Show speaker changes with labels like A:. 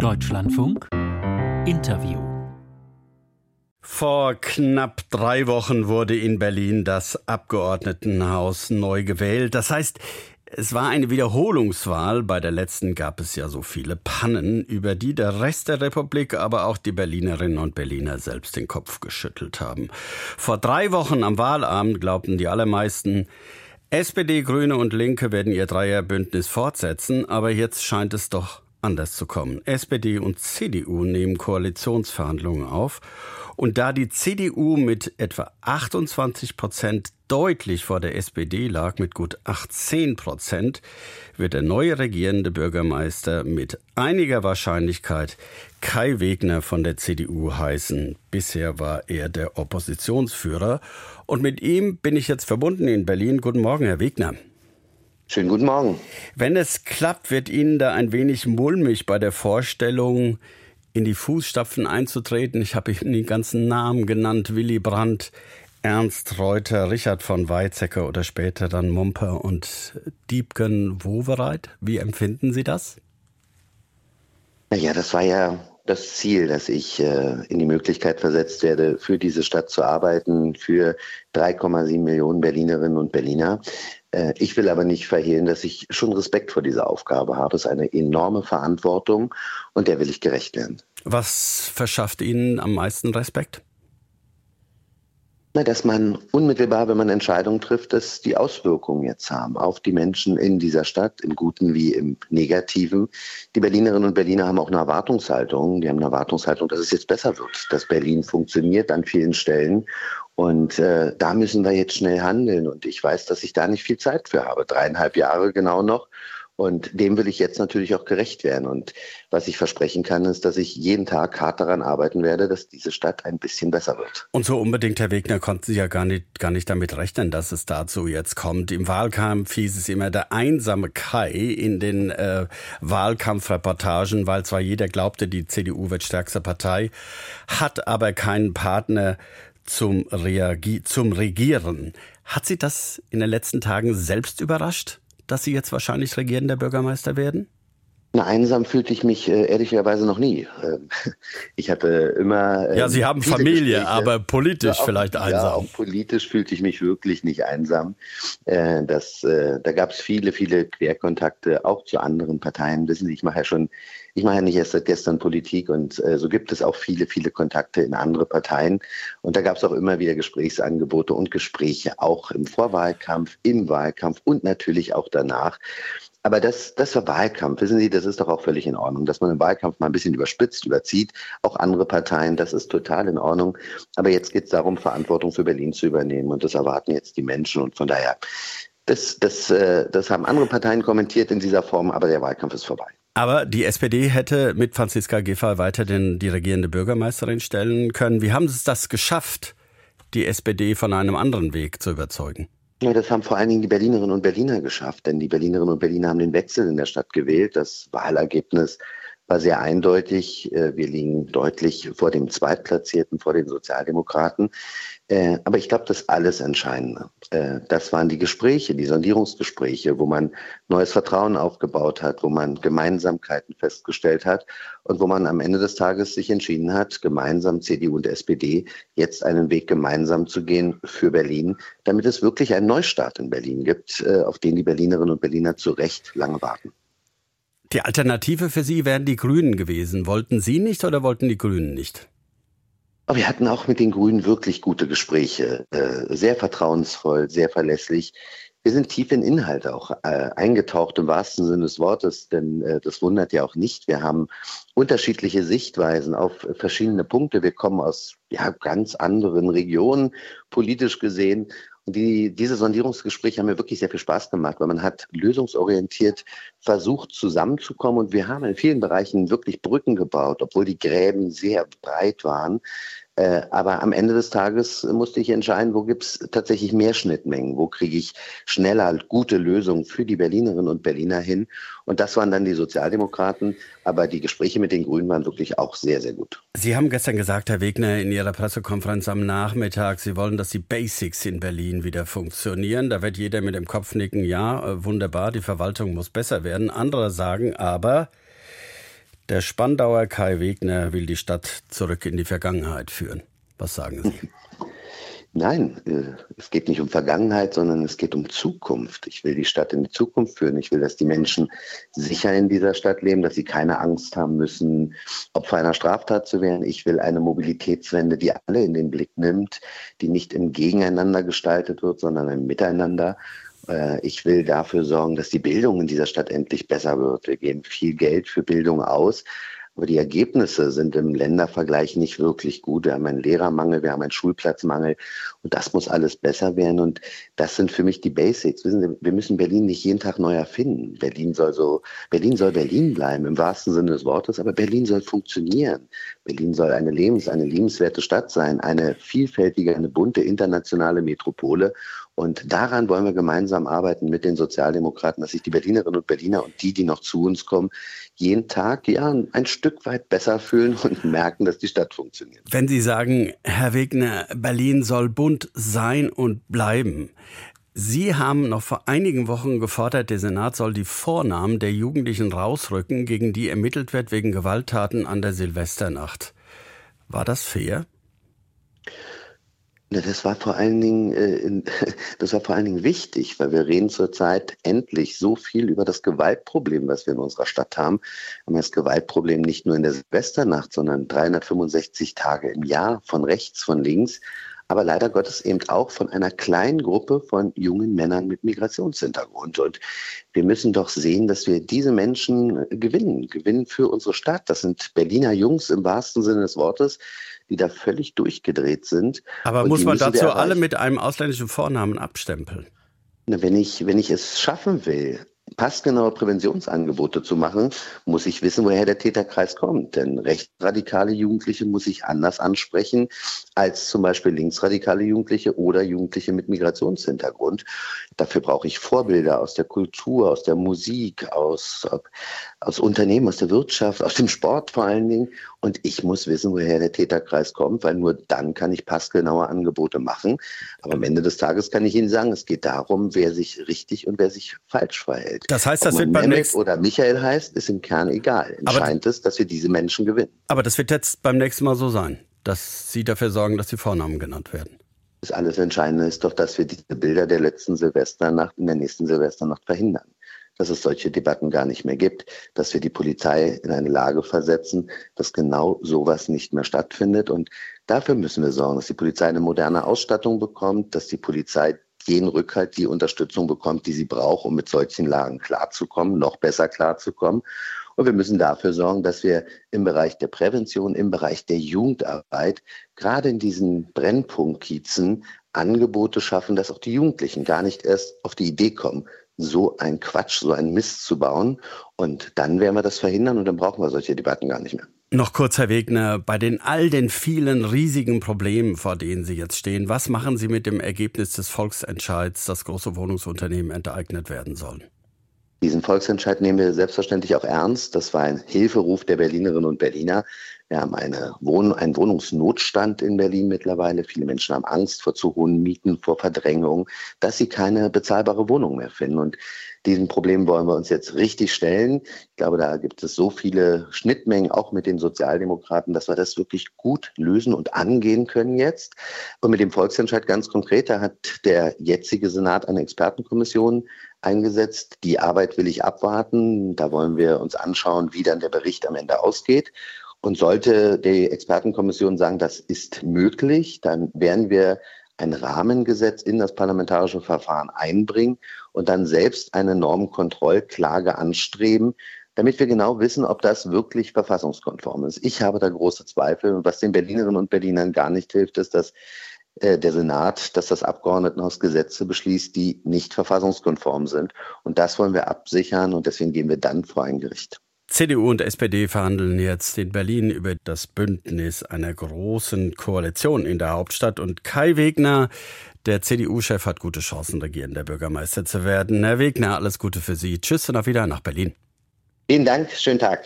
A: Deutschlandfunk Interview
B: vor knapp drei Wochen wurde in Berlin das Abgeordnetenhaus neu gewählt. Das heißt, es war eine Wiederholungswahl. Bei der letzten gab es ja so viele Pannen, über die der Rest der Republik, aber auch die Berlinerinnen und Berliner selbst den Kopf geschüttelt haben. Vor drei Wochen am Wahlabend glaubten die allermeisten, SPD, Grüne und Linke werden ihr Dreierbündnis fortsetzen, aber jetzt scheint es doch anders zu kommen. SPD und CDU nehmen Koalitionsverhandlungen auf und da die CDU mit etwa 28 Prozent deutlich vor der SPD lag, mit gut 18 Prozent, wird der neue regierende Bürgermeister mit einiger Wahrscheinlichkeit Kai Wegner von der CDU heißen. Bisher war er der Oppositionsführer. Und mit ihm bin ich jetzt verbunden in Berlin. Guten Morgen, Herr Wegner.
C: Schönen guten Morgen.
B: Wenn es klappt, wird Ihnen da ein wenig mulmig bei der Vorstellung, in die Fußstapfen einzutreten. Ich habe Ihnen die ganzen Namen genannt. Willy Brandt, Ernst Reuter, Richard von Weizsäcker oder später dann Mumper und Diebken Wowereit. Wie empfinden Sie das?
C: Naja, das war ja das Ziel, dass ich äh, in die Möglichkeit versetzt werde, für diese Stadt zu arbeiten, für 3,7 Millionen Berlinerinnen und Berliner. Äh, ich will aber nicht verhehlen, dass ich schon Respekt vor dieser Aufgabe habe. Es ist eine enorme Verantwortung und der will ich gerecht werden.
B: Was verschafft Ihnen am meisten Respekt?
C: Na, dass man unmittelbar, wenn man Entscheidungen trifft, dass die Auswirkungen jetzt haben auf die Menschen in dieser Stadt, im Guten wie im Negativen. Die Berlinerinnen und Berliner haben auch eine Erwartungshaltung. Die haben eine Erwartungshaltung, dass es jetzt besser wird, dass Berlin funktioniert an vielen Stellen. Und äh, da müssen wir jetzt schnell handeln. Und ich weiß, dass ich da nicht viel Zeit für habe. Dreieinhalb Jahre genau noch. Und dem will ich jetzt natürlich auch gerecht werden. Und was ich versprechen kann, ist, dass ich jeden Tag hart daran arbeiten werde, dass diese Stadt ein bisschen besser wird.
B: Und so unbedingt, Herr Wegner, konnten Sie ja gar nicht, gar nicht damit rechnen, dass es dazu jetzt kommt. Im Wahlkampf hieß es immer der einsame Kai in den äh, Wahlkampfreportagen, weil zwar jeder glaubte, die CDU wird stärkste Partei, hat aber keinen Partner zum, Reagi zum Regieren. Hat Sie das in den letzten Tagen selbst überrascht? dass Sie jetzt wahrscheinlich regierender Bürgermeister werden?
C: Na, einsam fühlte ich mich äh, ehrlicherweise noch nie. Ähm, ich hatte immer.
B: Äh, ja, Sie haben Familie, Gespräche. aber politisch ja, auch, vielleicht einsam. Ja,
C: auch politisch fühlte ich mich wirklich nicht einsam. Äh, das, äh, da gab es viele, viele Querkontakte, auch zu anderen Parteien. Wissen Sie, ich mache ja schon, ich mache ja nicht erst seit gestern Politik und äh, so gibt es auch viele, viele Kontakte in andere Parteien. Und da gab es auch immer wieder Gesprächsangebote und Gespräche, auch im Vorwahlkampf, im Wahlkampf und natürlich auch danach. Aber das, das war Wahlkampf. Wissen Sie, das ist doch auch völlig in Ordnung, dass man im Wahlkampf mal ein bisschen überspitzt, überzieht. Auch andere Parteien, das ist total in Ordnung. Aber jetzt geht es darum, Verantwortung für Berlin zu übernehmen. Und das erwarten jetzt die Menschen. Und von daher, das, das, äh, das haben andere Parteien kommentiert in dieser Form, aber der Wahlkampf ist vorbei.
B: Aber die SPD hätte mit Franziska Giffey weiterhin die regierende Bürgermeisterin stellen können. Wie haben Sie es das geschafft, die SPD von einem anderen Weg zu überzeugen?
C: Ja, das haben vor allen Dingen die Berlinerinnen und Berliner geschafft, denn die Berlinerinnen und Berliner haben den Wechsel in der Stadt gewählt. Das Wahlergebnis war sehr eindeutig. Äh, wir liegen deutlich vor dem Zweitplatzierten, vor den Sozialdemokraten. Äh, aber ich glaube, das alles Entscheidende, äh, das waren die Gespräche, die Sondierungsgespräche, wo man neues Vertrauen aufgebaut hat, wo man Gemeinsamkeiten festgestellt hat und wo man am Ende des Tages sich entschieden hat, gemeinsam CDU und SPD jetzt einen Weg gemeinsam zu gehen für Berlin, damit es wirklich einen Neustart in Berlin gibt, auf den die Berlinerinnen und Berliner zu Recht lange warten.
B: Die Alternative für Sie wären die Grünen gewesen. Wollten Sie nicht oder wollten die Grünen nicht?
C: Aber wir hatten auch mit den Grünen wirklich gute Gespräche, äh, sehr vertrauensvoll, sehr verlässlich. Wir sind tief in Inhalt auch äh, eingetaucht im wahrsten Sinne des Wortes, denn äh, das wundert ja auch nicht. Wir haben unterschiedliche Sichtweisen auf verschiedene Punkte. Wir kommen aus ja, ganz anderen Regionen, politisch gesehen. Die, diese Sondierungsgespräche haben mir wirklich sehr viel Spaß gemacht, weil man hat lösungsorientiert versucht zusammenzukommen und wir haben in vielen Bereichen wirklich Brücken gebaut, obwohl die Gräben sehr breit waren. Äh, aber am Ende des Tages musste ich entscheiden, wo gibt es tatsächlich mehr Schnittmengen, wo kriege ich schneller gute Lösungen für die Berlinerinnen und Berliner hin. Und das waren dann die Sozialdemokraten. Aber die Gespräche mit den Grünen waren wirklich auch sehr, sehr gut.
B: Sie haben gestern gesagt, Herr Wegner, in Ihrer Pressekonferenz am Nachmittag, Sie wollen, dass die Basics in Berlin wieder funktionieren. Da wird jeder mit dem Kopf nicken, ja, äh, wunderbar, die Verwaltung muss besser werden. Andere sagen aber, Der Spandauer Kai Wegner will die Stadt zurück in die Vergangenheit führen. Was sagen Sie?
C: Nein, äh, es geht nicht um Vergangenheit, sondern es geht um Zukunft. Ich will die Stadt in die Zukunft führen. Ich will, dass die Menschen sicher in dieser Stadt leben, dass sie keine Angst haben müssen, Opfer einer Straftat zu werden. Ich will eine Mobilitätswende, die alle in den Blick nimmt, die nicht im Gegeneinander gestaltet wird, sondern im Miteinander. Äh, ich will dafür sorgen, dass die Bildung in dieser Stadt endlich besser wird. Wir geben viel Geld für Bildung aus. Aber die Ergebnisse sind im Ländervergleich nicht wirklich gut. Wir haben einen Lehrermangel, wir haben einen Schulplatzmangel und das muss alles besser werden. Und das sind für mich die Basics. Wissen Sie, wir müssen Berlin nicht jeden Tag neu erfinden. Berlin soll so, Berlin soll Berlin bleiben im wahrsten Sinne des Wortes, aber Berlin soll funktionieren. Berlin soll eine lebens, eine liebenswerte Stadt sein, eine vielfältige, eine bunte internationale Metropole. Und daran wollen wir gemeinsam arbeiten mit den Sozialdemokraten, dass sich die Berlinerinnen und Berliner und die, die noch zu uns kommen, jeden Tag ja ein Stück weit besser fühlen und merken, dass die Stadt funktioniert.
B: Wenn Sie sagen, Herr Wegner, Berlin soll bunt sein und bleiben. Sie haben noch vor einigen Wochen gefordert, der Senat soll die Vornamen der Jugendlichen rausrücken, gegen die ermittelt wird wegen Gewalttaten an der Silvesternacht. War das fair?
C: Das war vor allen Dingen, äh, das war vor allen Dingen wichtig, weil wir reden zurzeit endlich so viel über das Gewaltproblem, was wir in unserer Stadt haben. Wir haben das Gewaltproblem nicht nur in der Silvesternacht, sondern 365 Tage im Jahr von rechts, von links, aber leider Gottes eben auch von einer kleinen Gruppe von jungen Männern mit Migrationshintergrund. Und wir müssen doch sehen, dass wir diese Menschen gewinnen, gewinnen für unsere Stadt. Das sind Berliner Jungs im wahrsten Sinne des Wortes die da völlig durchgedreht sind.
B: Aber muss man dazu alle mit einem ausländischen Vornamen abstempeln?
C: wenn ich, wenn ich es schaffen will, passgenaue Präventionsangebote zu machen, muss ich wissen, woher der Täterkreis kommt. Denn rechtsradikale Jugendliche muss ich anders ansprechen als zum Beispiel linksradikale Jugendliche oder Jugendliche mit Migrationshintergrund. Dafür brauche ich Vorbilder aus der Kultur, aus der Musik, aus, aus Unternehmen, aus der Wirtschaft, aus dem Sport vor allen Dingen. Und ich muss wissen, woher der Täterkreis kommt, weil nur dann kann ich passgenaue Angebote machen. Aber am Ende des Tages kann ich Ihnen sagen, es geht darum, wer sich richtig und wer sich falsch verhält.
B: Das heißt, das wird beim
C: nächsten oder Michael heißt, ist im Kern egal. Entscheidend ist, dass wir diese Menschen gewinnen.
B: Aber das wird jetzt beim nächsten Mal so sein, dass Sie dafür sorgen, dass die Vornamen genannt werden.
C: Das alles Entscheidende ist doch, dass wir diese Bilder der letzten Silvesternacht in der nächsten Silvesternacht verhindern dass es solche Debatten gar nicht mehr gibt, dass wir die Polizei in eine Lage versetzen, dass genau sowas nicht mehr stattfindet. Und dafür müssen wir sorgen, dass die Polizei eine moderne Ausstattung bekommt, dass die Polizei jeden Rückhalt, die Unterstützung bekommt, die sie braucht, um mit solchen Lagen klarzukommen, noch besser klarzukommen. Und wir müssen dafür sorgen, dass wir im Bereich der Prävention, im Bereich der Jugendarbeit, gerade in diesen Brennpunktkiezen Angebote schaffen, dass auch die Jugendlichen gar nicht erst auf die Idee kommen, so ein Quatsch, so ein Mist zu bauen. Und dann werden wir das verhindern und dann brauchen wir solche Debatten gar nicht mehr.
B: Noch kurz, Herr Wegner, bei den all den vielen riesigen Problemen, vor denen Sie jetzt stehen, was machen Sie mit dem Ergebnis des Volksentscheids, dass große Wohnungsunternehmen enteignet werden sollen?
C: Diesen Volksentscheid nehmen wir selbstverständlich auch ernst. Das war ein Hilferuf der Berlinerinnen und Berliner. Wir haben eine Wohn einen Wohnungsnotstand in Berlin mittlerweile. Viele Menschen haben Angst vor zu hohen Mieten, vor Verdrängung, dass sie keine bezahlbare Wohnung mehr finden. Und diesem Problem wollen wir uns jetzt richtig stellen. Ich glaube, da gibt es so viele Schnittmengen, auch mit den Sozialdemokraten, dass wir das wirklich gut lösen und angehen können jetzt. Und mit dem Volksentscheid ganz konkret, da hat der jetzige Senat eine Expertenkommission eingesetzt. Die Arbeit will ich abwarten. Da wollen wir uns anschauen, wie dann der Bericht am Ende ausgeht. Und sollte die Expertenkommission sagen, das ist möglich, dann werden wir ein Rahmengesetz in das parlamentarische Verfahren einbringen und dann selbst eine Normkontrollklage anstreben, damit wir genau wissen, ob das wirklich verfassungskonform ist. Ich habe da große Zweifel. Und was den Berlinerinnen und Berlinern gar nicht hilft, ist, dass äh, der Senat, dass das Abgeordnetenhaus Gesetze beschließt, die nicht verfassungskonform sind. Und das wollen wir absichern und deswegen gehen wir dann vor ein Gericht.
B: CDU und SPD verhandeln jetzt in Berlin über das Bündnis einer großen Koalition in der Hauptstadt. Und Kai Wegner, der CDU-Chef, hat gute Chancen, regierender Bürgermeister zu werden. Herr Wegner, alles Gute für Sie. Tschüss und auf Wiedersehen nach Berlin.
C: Vielen Dank, schönen Tag.